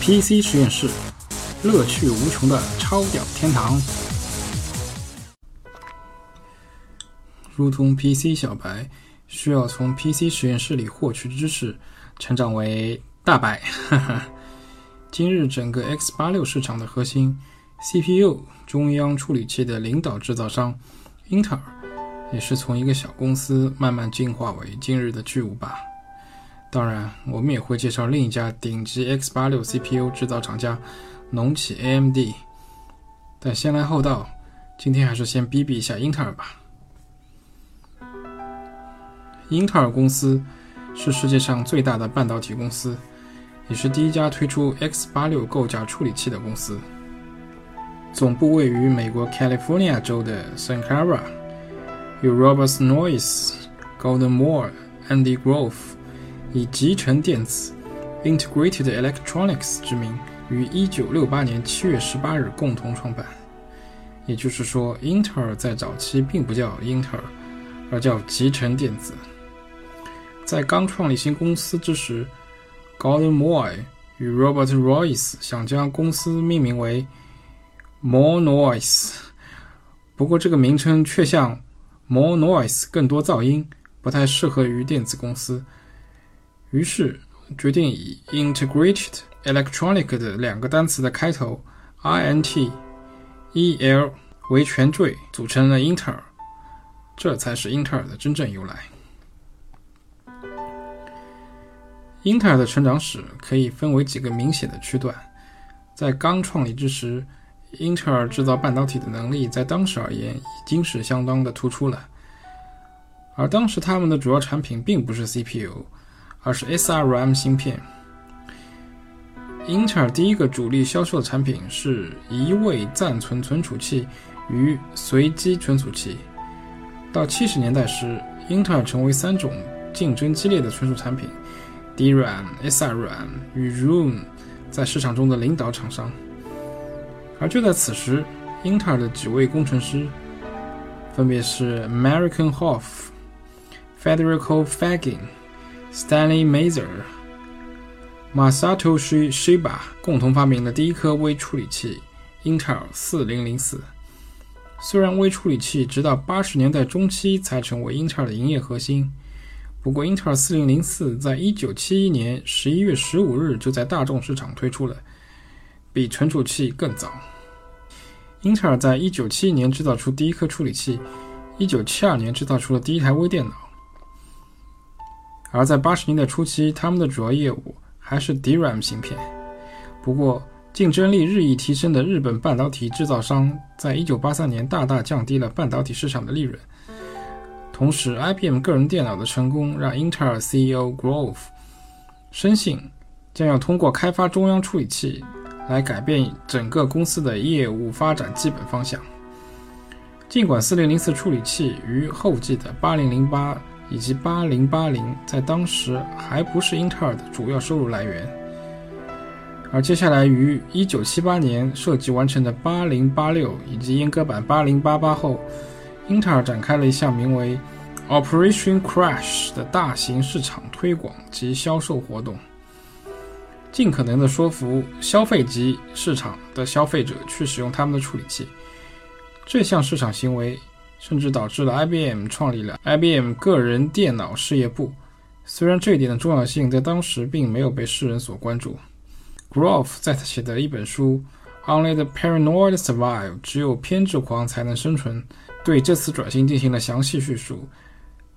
PC 实验室，乐趣无穷的超屌天堂。如同 PC 小白需要从 PC 实验室里获取知识，成长为大白。今日整个 X 八六市场的核心 CPU 中央处理器的领导制造商英特尔，也是从一个小公司慢慢进化为今日的巨无霸。当然，我们也会介绍另一家顶级 X 八六 CPU 制造厂家农企 AMD。但先来后到，今天还是先逼逼一下英特尔吧。英特尔公司是世界上最大的半导体公司，也是第一家推出 X 八六构架处理器的公司。总部位于美国 California 州的 Santa Clara，由 Robert Noyce、Golden Moore、Andy Grove。以集成电子 （Integrated Electronics） 之名，于1968年7月18日共同创办。也就是说，英特尔在早期并不叫英特尔，而叫集成电子。在刚创立新公司之时，Gordon Moy 与 Robert Royce 想将公司命名为 More Noise，不过这个名称却像 More Noise 更多噪音，不太适合于电子公司。于是决定以 integrated electronic 的两个单词的开头 i n t e l 为前缀，组成了英特尔。这才是英特尔的真正由来。英特尔的成长史可以分为几个明显的区段。在刚创立之时，英特尔制造半导体的能力在当时而言已经是相当的突出了。而当时他们的主要产品并不是 CPU。而是 SRAM 芯片。英特尔第一个主力销售的产品是一位暂存存储器与随机存储器。到七十年代时，英特尔成为三种竞争激烈的存储产品 ——DRAM、SRAM 与 ROM 在市场中的领导厂商。而就在此时，英特尔的几位工程师，分别是 American Hoff、Federico Fagin。Stanley Mazer、Masato Shiba 共同发明了第一颗微处理器英特尔4004。虽然微处理器直到八十年代中期才成为英特尔的营业核心，不过英特尔4004在1971年11月15日就在大众市场推出了，比存储器更早。英特尔在1971年制造出第一颗处理器，1972年制造出了第一台微电脑。而在八十年代初期，他们的主要业务还是 DRAM 芯片。不过，竞争力日益提升的日本半导体制造商在一九八三年大大降低了半导体市场的利润。同时，IBM 个人电脑的成功让英特尔 CEO Grove 深信将要通过开发中央处理器来改变整个公司的业务发展基本方向。尽管四零零四处理器与后继的八零零八。以及八零八零在当时还不是英特尔的主要收入来源，而接下来于一九七八年设计完成的八零八六以及阉割版八零八八后，英特尔展开了一项名为 Operation Crash 的大型市场推广及销售活动，尽可能的说服消费级市场的消费者去使用他们的处理器。这项市场行为。甚至导致了 IBM 创立了 IBM 个人电脑事业部。虽然这一点的重要性在当时并没有被世人所关注，Grove 在他写的一本书《Only the Paranoid Survive》只有偏执狂才能生存，对这次转型进行了详细叙述。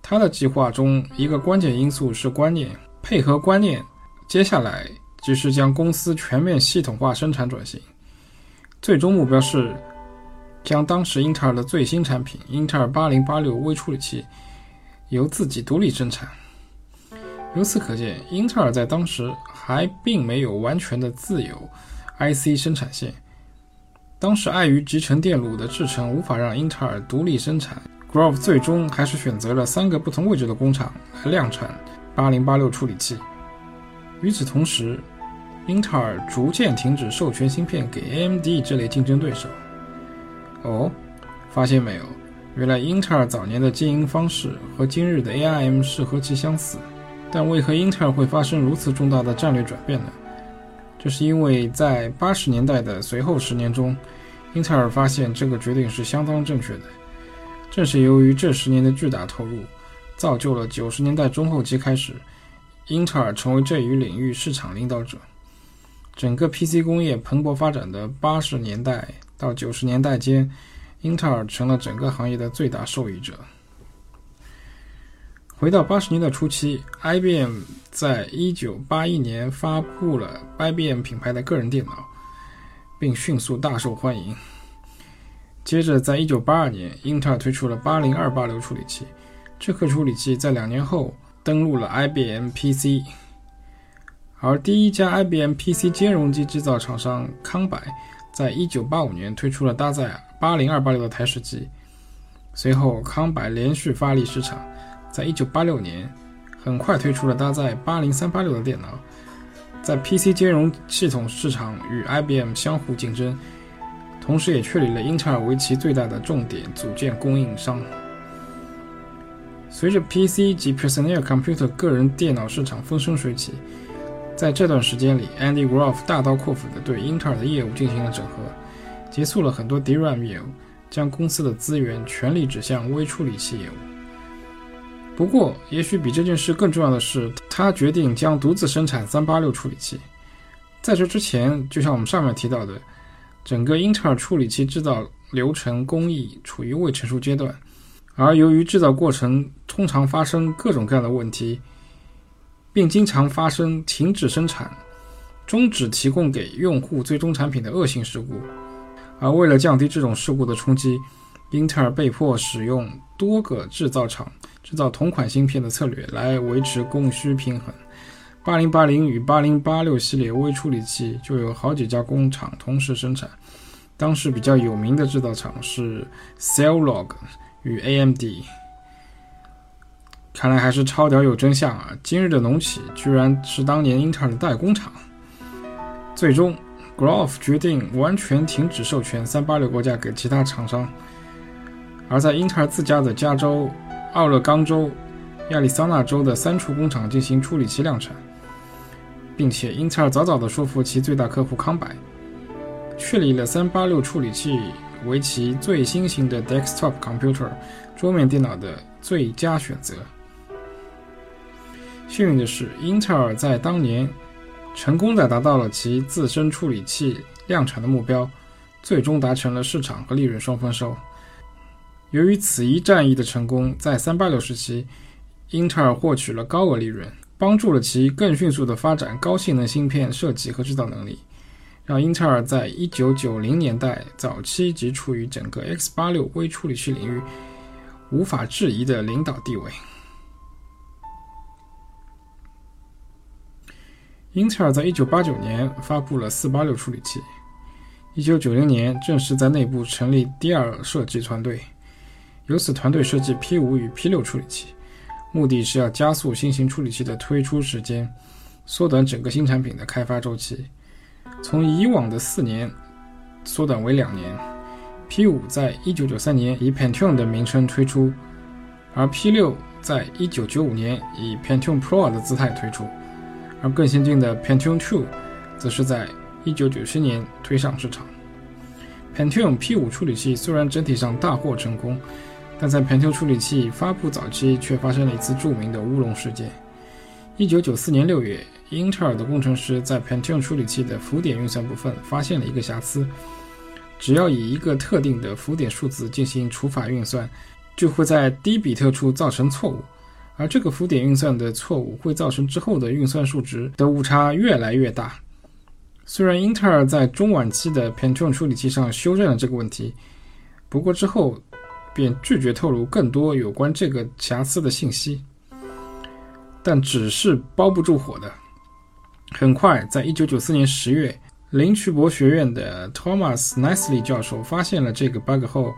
他的计划中一个关键因素是观念，配合观念，接下来即是将公司全面系统化生产转型，最终目标是。将当时英特尔的最新产品英特尔8086微处理器由自己独立生产。由此可见，英特尔在当时还并没有完全的自有 IC 生产线。当时碍于集成电路的制程无法让英特尔独立生产，Grove 最终还是选择了三个不同位置的工厂来量产8086处理器。与此同时，英特尔逐渐停止授权芯片给 AMD 这类竞争对手。哦，发现没有？原来英特尔早年的经营方式和今日的 ARM 是何其相似。但为何英特尔会发生如此重大的战略转变呢？这是因为在八十年代的随后十年中，英特尔发现这个决定是相当正确的。正是由于这十年的巨大投入，造就了九十年代中后期开始，英特尔成为这一领域市场领导者。整个 PC 工业蓬勃发展的八十年代到九十年代间，英特尔成了整个行业的最大受益者。回到八十年代初期，IBM 在一九八一年发布了 IBM 品牌的个人电脑，并迅速大受欢迎。接着，在一九八二年，英特尔推出了八零二八六处理器，这颗处理器在两年后登陆了 IBM PC。而第一家 IBM PC 兼容机制造厂商康柏，在一九八五年推出了搭载八零二八六的台式机。随后，康柏连续发力市场，在一九八六年很快推出了搭载八零三八六的电脑，在 PC 兼容系统市场与 IBM 相互竞争，同时也确立了英特尔为其最大的重点组件供应商。随着 PC 及 Personal Computer 个人电脑市场风生水起。在这段时间里，Andy Grove 大刀阔斧地对英特尔的业务进行了整合，结束了很多 DRAM 业务，将公司的资源全力指向微处理器业务。不过，也许比这件事更重要的是，他决定将独自生产386处理器。在这之前，就像我们上面提到的，整个英特尔处理器制造流程工艺处于未成熟阶段，而由于制造过程通常发生各种各样的问题。并经常发生停止生产、终止提供给用户最终产品的恶性事故，而为了降低这种事故的冲击，英特尔被迫使用多个制造厂制造同款芯片的策略来维持供需平衡。8080与8086系列微处理器就有好几家工厂同时生产，当时比较有名的制造厂是 Cellog 与 AMD。看来还是超屌有真相啊！今日的农企居然是当年英特尔的代工厂。最终，Grove 决定完全停止授权386国家给其他厂商，而在英特尔自家的加州、奥勒冈州、亚利桑那州的三处工厂进行处理器量产，并且英特尔早早的说服其最大客户康柏，确立了386处理器为其最新型的 desktop computer 桌面电脑的最佳选择。幸运的是，英特尔在当年成功地达到了其自身处理器量产的目标，最终达成了市场和利润双丰收。由于此一战役的成功，在386时期，英特尔获取了高额利润，帮助了其更迅速地发展高性能芯片设计和制造能力，让英特尔在1990年代早期即处于整个 X86 微处理器领域无法质疑的领导地位。英特尔在1989年发布了486处理器，1990年正式在内部成立第二设计团队，由此团队设计 P5 与 P6 处理器，目的是要加速新型处理器的推出时间，缩短整个新产品的开发周期，从以往的四年缩短为两年。P5 在1993年以 Pentium 的名称推出，而 P6 在1995年以 Pentium Pro 的姿态推出。而更先进的 Pentium 2，则是在1997年推上市场。Pentium P5 处理器虽然整体上大获成功，但在 Pentium 处理器发布早期却发生了一次著名的乌龙事件。1994年6月，英特尔的工程师在 Pentium 处理器的浮点运算部分发现了一个瑕疵，只要以一个特定的浮点数字进行除法运算，就会在低比特处造成错误。而这个浮点运算的错误会造成之后的运算数值的误差越来越大。虽然英特尔在中晚期的 Pentium 处理器上修正了这个问题，不过之后便拒绝透露更多有关这个瑕疵的信息。但纸是包不住火的。很快，在一九九四年十月，林奇伯学院的 Thomas Nestle 教授发现了这个 bug 后，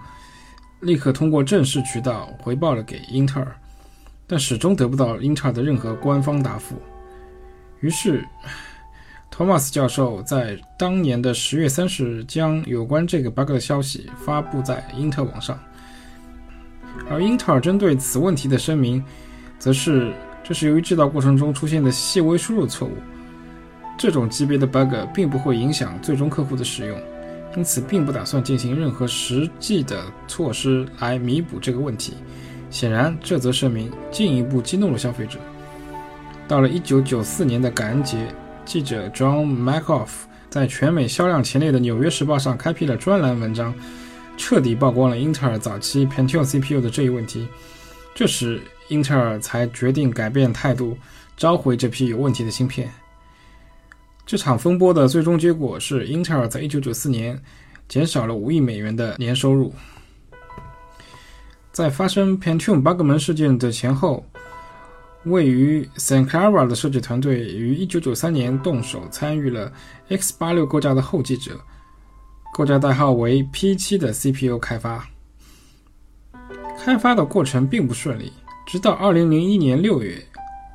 立刻通过正式渠道回报了给英特尔。但始终得不到英特尔的任何官方答复。于是，托马斯教授在当年的十月三十日将有关这个 bug 的消息发布在英特网上。而英特尔针对此问题的声明，则是这是由于制造过程中出现的细微输入错误。这种级别的 bug 并不会影响最终客户的使用，因此并不打算进行任何实际的措施来弥补这个问题。显然，这则声明进一步激怒了消费者。到了1994年的感恩节，记者 John Macoff 在全美销量前列的《纽约时报》上开辟了专栏文章，彻底曝光了英特尔早期 Pentium CPU 的这一问题。这时，英特尔才决定改变态度，召回这批有问题的芯片。这场风波的最终结果是，英特尔在1994年减少了5亿美元的年收入。在发生 Pentium bug 门事件的前后，位于 San Clara 的设计团队于1993年动手参与了 X86 构架的后继者，构架代号为 P7 的 CPU 开发。开发的过程并不顺利，直到2001年6月，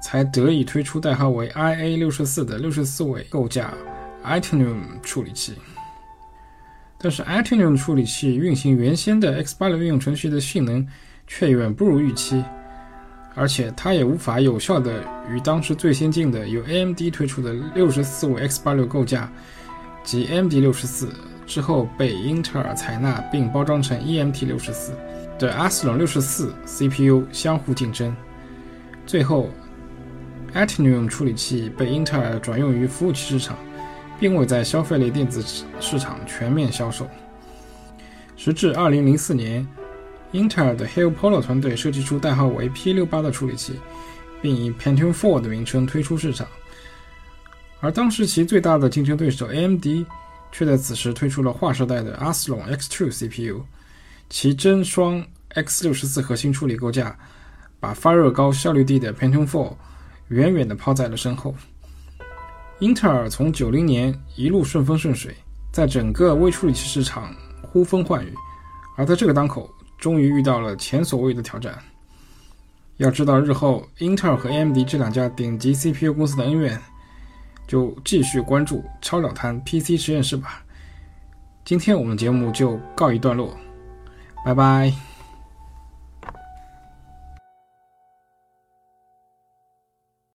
才得以推出代号为 IA64 的64位构架 Itanium 处理器。但是，Itanium 处理器运行原先的 X86 应用程序的性能却远不如预期，而且它也无法有效地与当时最先进的由 AMD 推出的64位 X86 构架及 AMD64 之后被英特尔采纳并包装成 EMT64 的 Athlon 64 CPU 相互竞争。最后，Itanium 处理器被英特尔转用于服务器市场。并未在消费类电子市场全面销售。时至2004年，英特尔的 Hill Polo 团队设计出代号为 P68 的处理器，并以 Pentium 4的名称推出市场。而当时其最大的竞争对手 AMD 却在此时推出了划时代的 Athlon X2 CPU，其真双 X64 核心处理构架，把发热高、效率低的 Pentium 4远远地抛在了身后。英特尔从九零年一路顺风顺水，在整个微处理器市场呼风唤雨，而在这个当口，终于遇到了前所未有的挑战。要知道，日后英特尔和 AMD 这两家顶级 CPU 公司的恩怨，就继续关注超鸟谈 PC 实验室吧。今天我们节目就告一段落，拜拜。